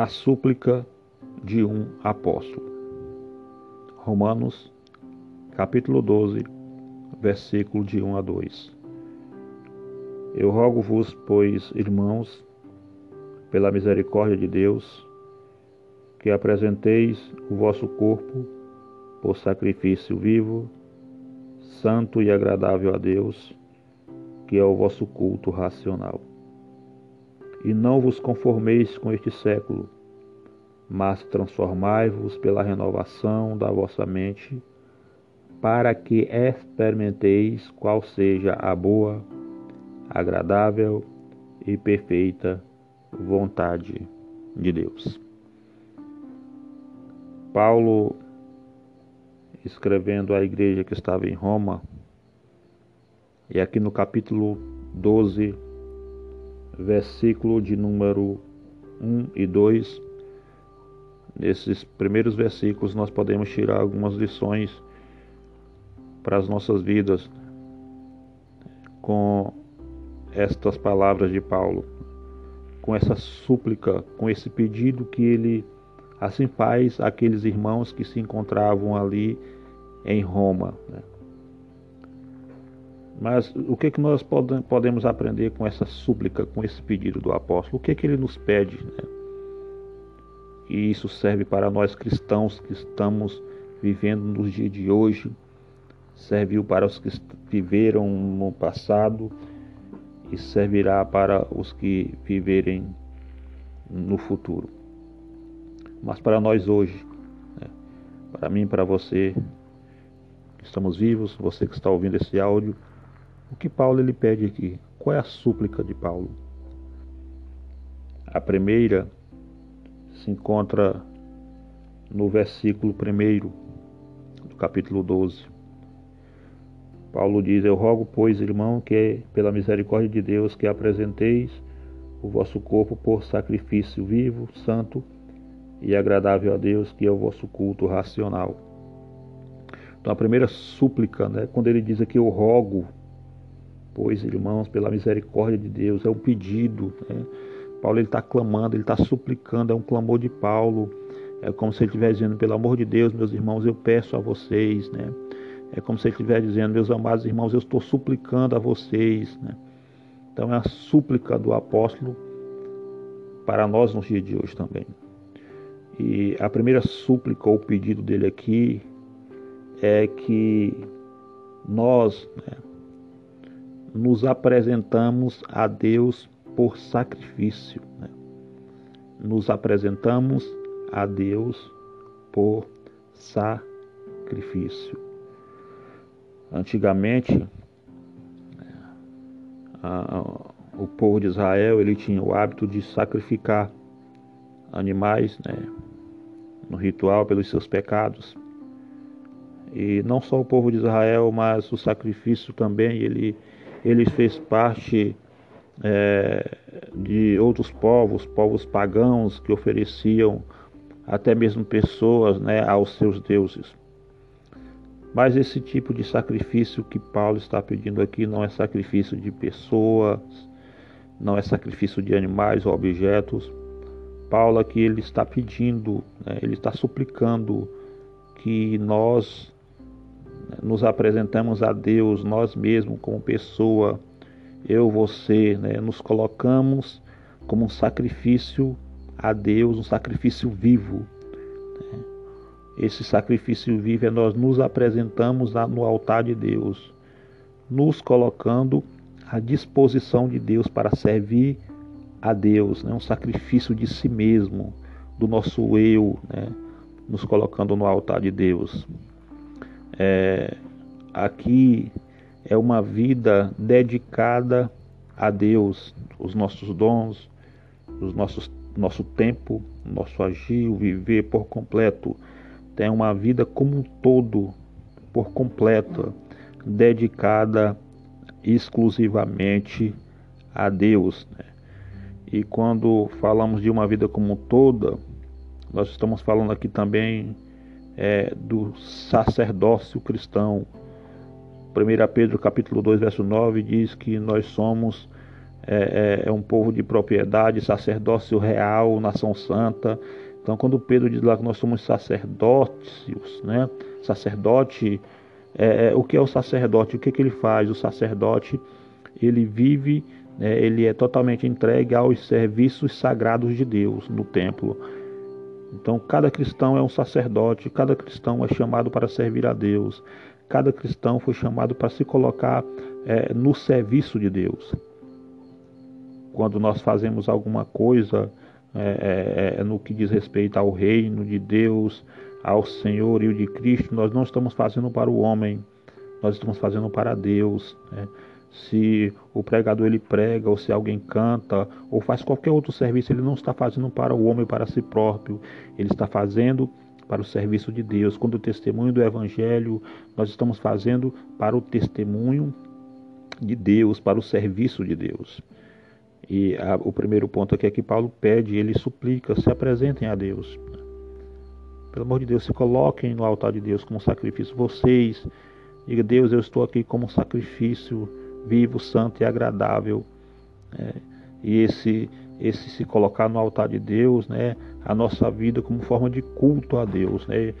A súplica de um apóstolo. Romanos, capítulo 12, versículo de 1 a 2. Eu rogo-vos, pois, irmãos, pela misericórdia de Deus, que apresenteis o vosso corpo por sacrifício vivo, santo e agradável a Deus, que é o vosso culto racional. E não vos conformeis com este século, mas transformai-vos pela renovação da vossa mente, para que experimenteis qual seja a boa, agradável e perfeita vontade de Deus. Paulo, escrevendo à igreja que estava em Roma, e aqui no capítulo 12, versículo de número 1 e 2, nesses primeiros versículos nós podemos tirar algumas lições para as nossas vidas com estas palavras de Paulo, com essa súplica, com esse pedido que ele assim faz àqueles irmãos que se encontravam ali em Roma. Né? Mas o que, que nós podemos aprender com essa súplica, com esse pedido do apóstolo? O que, que ele nos pede? Né? E isso serve para nós cristãos que estamos vivendo nos dias de hoje, serviu para os que viveram no passado e servirá para os que viverem no futuro. Mas para nós hoje, né? para mim, para você, que estamos vivos, você que está ouvindo esse áudio, o que Paulo ele pede aqui? Qual é a súplica de Paulo? A primeira se encontra no versículo 1 do capítulo 12. Paulo diz: Eu rogo, pois, irmão, que pela misericórdia de Deus que apresenteis o vosso corpo por sacrifício vivo, santo e agradável a Deus, que é o vosso culto racional. Então a primeira súplica, né, quando ele diz aqui eu rogo, Pois, irmãos, pela misericórdia de Deus, é um pedido. Né? Paulo está clamando, ele está suplicando, é um clamor de Paulo. É como se ele estivesse dizendo, pelo amor de Deus, meus irmãos, eu peço a vocês. Né? É como se ele estivesse dizendo, meus amados irmãos, eu estou suplicando a vocês. Né? Então é a súplica do apóstolo para nós nos dias de hoje também. E a primeira súplica ou pedido dele aqui é que nós, né, nos apresentamos a Deus por sacrifício. Né? Nos apresentamos a Deus por sacrifício. Antigamente, a, o povo de Israel ele tinha o hábito de sacrificar animais né, no ritual pelos seus pecados. E não só o povo de Israel, mas o sacrifício também ele ele fez parte é, de outros povos, povos pagãos que ofereciam até mesmo pessoas né, aos seus deuses. Mas esse tipo de sacrifício que Paulo está pedindo aqui não é sacrifício de pessoas, não é sacrifício de animais ou objetos. Paulo aqui ele está pedindo, né, ele está suplicando que nós nos apresentamos a Deus, nós mesmos como pessoa, eu, você, né, nos colocamos como um sacrifício a Deus, um sacrifício vivo. Né? Esse sacrifício vivo é nós nos apresentamos no altar de Deus, nos colocando à disposição de Deus para servir a Deus, né? um sacrifício de si mesmo, do nosso eu, né? nos colocando no altar de Deus. É, aqui é uma vida dedicada a Deus, os nossos dons, os nossos nosso tempo, nosso agir, o viver por completo. Tem uma vida como um todo, por completo, dedicada exclusivamente a Deus. Né? E quando falamos de uma vida como toda, nós estamos falando aqui também é, do sacerdócio cristão. 1 Pedro capítulo 2, verso 9 diz que nós somos é, é, é um povo de propriedade, sacerdócio real, nação santa. Então, quando Pedro diz lá que nós somos sacerdócios, né? Sacerdote, é, é, o que é o sacerdote? O que, que ele faz? O sacerdote, ele vive, né? ele é totalmente entregue aos serviços sagrados de Deus no templo. Então, cada cristão é um sacerdote, cada cristão é chamado para servir a Deus, cada cristão foi chamado para se colocar é, no serviço de Deus. Quando nós fazemos alguma coisa é, é, é, no que diz respeito ao reino de Deus, ao Senhor e o de Cristo, nós não estamos fazendo para o homem, nós estamos fazendo para Deus. Né? Se o pregador ele prega, ou se alguém canta, ou faz qualquer outro serviço, ele não está fazendo para o homem, para si próprio, ele está fazendo para o serviço de Deus. Quando o testemunho do Evangelho, nós estamos fazendo para o testemunho de Deus, para o serviço de Deus. E a, o primeiro ponto aqui é que Paulo pede, ele suplica, se apresentem a Deus. Pelo amor de Deus, se coloquem no altar de Deus como sacrifício. Vocês, diga, Deus, eu estou aqui como sacrifício vivo, santo e agradável. É, e esse, esse se colocar no altar de Deus, né, a nossa vida como forma de culto a Deus. Né?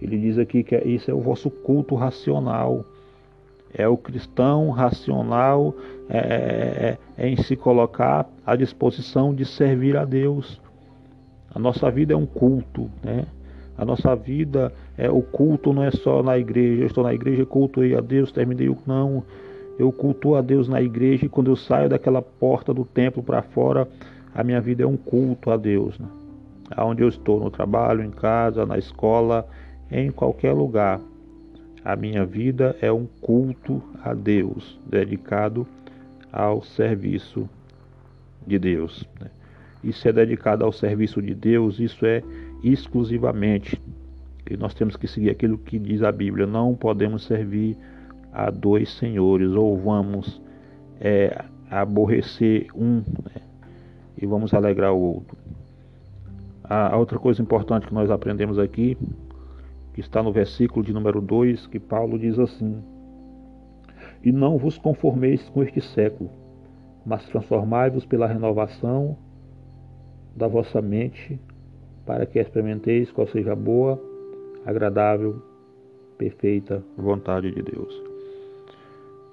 Ele diz aqui que isso é o vosso culto racional. É o cristão racional é, é, é, em se colocar à disposição de servir a Deus. A nossa vida é um culto, né? A nossa vida é o culto não é só na igreja. Eu estou na igreja, cultuei a Deus, terminei o não. Eu cultuo a Deus na igreja e quando eu saio daquela porta do templo para fora, a minha vida é um culto a Deus. Né? Aonde eu estou, no trabalho, em casa, na escola, em qualquer lugar. A minha vida é um culto a Deus, dedicado ao serviço de Deus. Né? Isso é dedicado ao serviço de Deus, isso é exclusivamente. E nós temos que seguir aquilo que diz a Bíblia. Não podemos servir a dois senhores, ou vamos é, aborrecer um né? e vamos alegrar o outro. A, outra coisa importante que nós aprendemos aqui, que está no versículo de número 2, que Paulo diz assim: E não vos conformeis com este século, mas transformai-vos pela renovação da vossa mente, para que experimenteis qual seja a boa, agradável, perfeita vontade de Deus.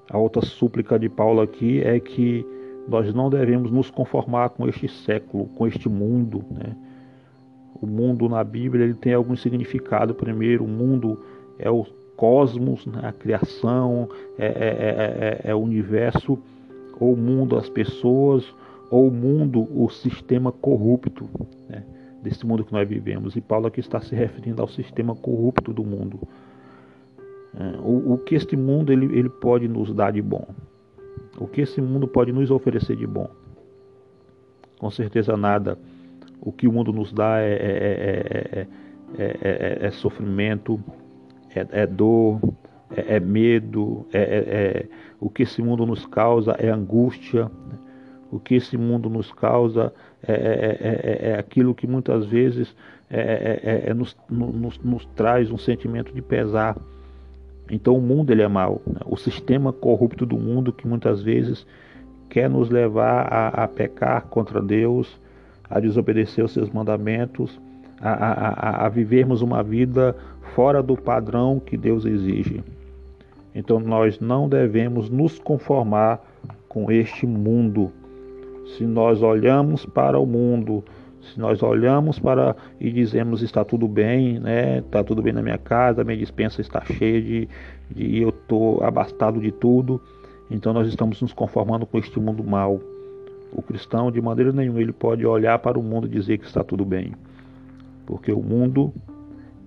A outra súplica de Paulo aqui é que nós não devemos nos conformar com este século, com este mundo. Né? O mundo na Bíblia ele tem algum significado. Primeiro, o mundo é o cosmos, né? a criação, é, é, é, é, o universo, ou o mundo, as pessoas, ou o mundo, o sistema corrupto né? desse mundo que nós vivemos. E Paulo aqui está se referindo ao sistema corrupto do mundo. O, o que este mundo ele, ele pode nos dar de bom? O que esse mundo pode nos oferecer de bom? Com certeza nada. O que o mundo nos dá é, é, é, é sofrimento, é, dor, é, medo. É, o que esse mundo nos causa é angústia. O que esse mundo nos causa é, aquilo que muitas vezes nos, nos, nos traz um sentimento de pesar então o mundo ele é mau, né? o sistema corrupto do mundo que muitas vezes quer nos levar a, a pecar contra Deus, a desobedecer os seus mandamentos, a, a, a, vivermos uma vida fora do padrão que Deus exige. Então nós não devemos nos conformar com este mundo. Se nós olhamos para o mundo, se nós olhamos para e dizemos está tudo bem, né? Está tudo bem na minha casa, minha dispensa está cheia de, de eu estou abastado de tudo. Então nós estamos nos conformando com este mundo mal. O cristão, de maneira nenhuma, ele pode olhar para o mundo e dizer que está tudo bem, porque o mundo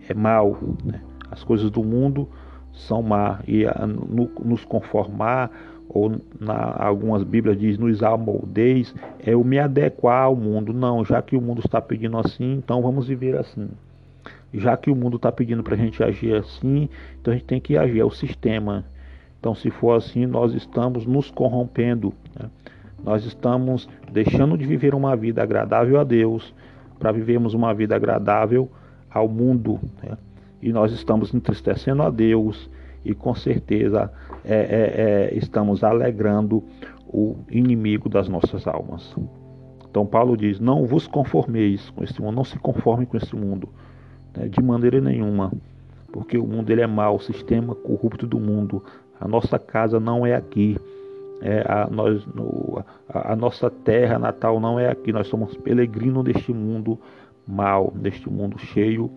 é mal. Né? As coisas do mundo são má e a, no, nos conformar ou na algumas Bíblias diz nos amoldeis, é o me adequar ao mundo. Não, já que o mundo está pedindo assim, então vamos viver assim. Já que o mundo está pedindo para a gente agir assim, então a gente tem que agir, é o sistema. Então, se for assim, nós estamos nos corrompendo. Né? Nós estamos deixando de viver uma vida agradável a Deus para vivermos uma vida agradável ao mundo. Né? E nós estamos entristecendo a Deus e com certeza é, é, é, estamos alegrando o inimigo das nossas almas. Então Paulo diz: Não vos conformeis com este mundo, não se conforme com este mundo, né, de maneira nenhuma, porque o mundo ele é mau, o sistema corrupto do mundo. A nossa casa não é aqui. É, a, nós, no, a, a, nossa terra natal não é aqui, nós somos peregrinos deste mundo mal, deste mundo cheio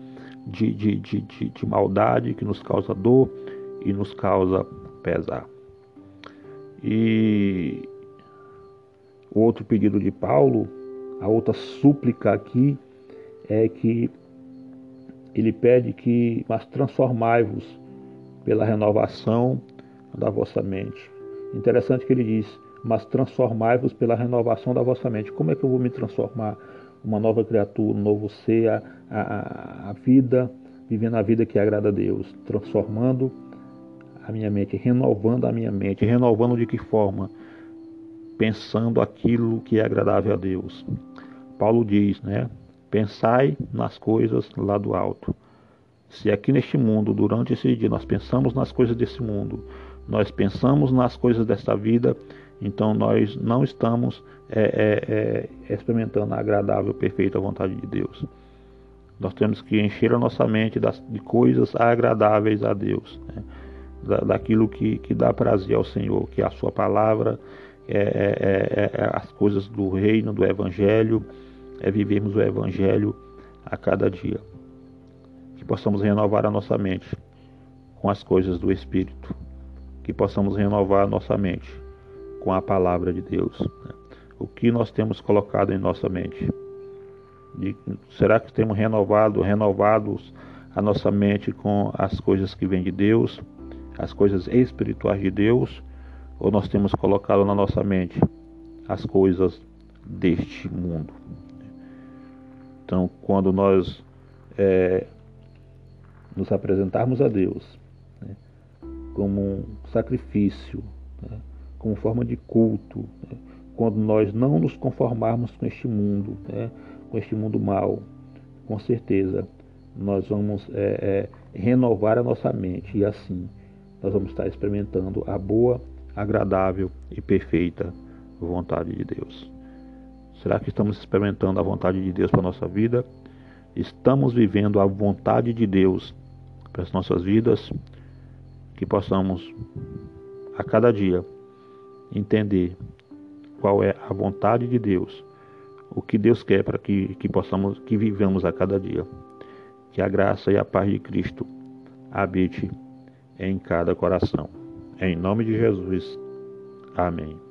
de, de, de, de, de maldade que nos causa dor e nos causa pesar. E o outro pedido de Paulo, a outra súplica aqui, é que ele pede que, mas transformai-vos pela renovação da vossa mente. Interessante que ele diz, mas transformai-vos pela renovação da vossa mente. Como é que eu vou me transformar? Uma nova criatura, um novo ser, a, a, a vida, vivendo a vida que agrada a Deus, transformando a minha mente, renovando a minha mente. Renovando de que forma? Pensando aquilo que é agradável a Deus. Paulo diz, né? Pensai nas coisas lá do alto. Se aqui neste mundo, durante esse dia, nós pensamos nas coisas desse mundo, nós pensamos nas coisas desta vida, então nós não estamos é, é, é, experimentando a agradável, perfeita vontade de Deus. Nós temos que encher a nossa mente das, de coisas agradáveis a Deus, né? da, daquilo que, que dá prazer ao Senhor, que é a Sua palavra, é, é, é, é as coisas do reino, do Evangelho, é vivermos o Evangelho a cada dia. Que possamos renovar a nossa mente com as coisas do Espírito que possamos renovar a nossa mente com a palavra de Deus. Né? O que nós temos colocado em nossa mente? De, será que temos renovado, renovados a nossa mente com as coisas que vêm de Deus, as coisas espirituais de Deus, ou nós temos colocado na nossa mente as coisas deste mundo? Então, quando nós é, nos apresentarmos a Deus, como um sacrifício, né? Como forma de culto, né? quando nós não nos conformarmos com este mundo, né? com este mundo mal, com certeza nós vamos é, é, renovar a nossa mente e assim nós vamos estar experimentando a boa, agradável e perfeita vontade de Deus. Será que estamos experimentando a vontade de Deus para a nossa vida? Estamos vivendo a vontade de Deus para as nossas vidas? que possamos a cada dia entender qual é a vontade de Deus, o que Deus quer para que, que possamos, que vivamos a cada dia. Que a graça e a paz de Cristo habite em cada coração. Em nome de Jesus. Amém.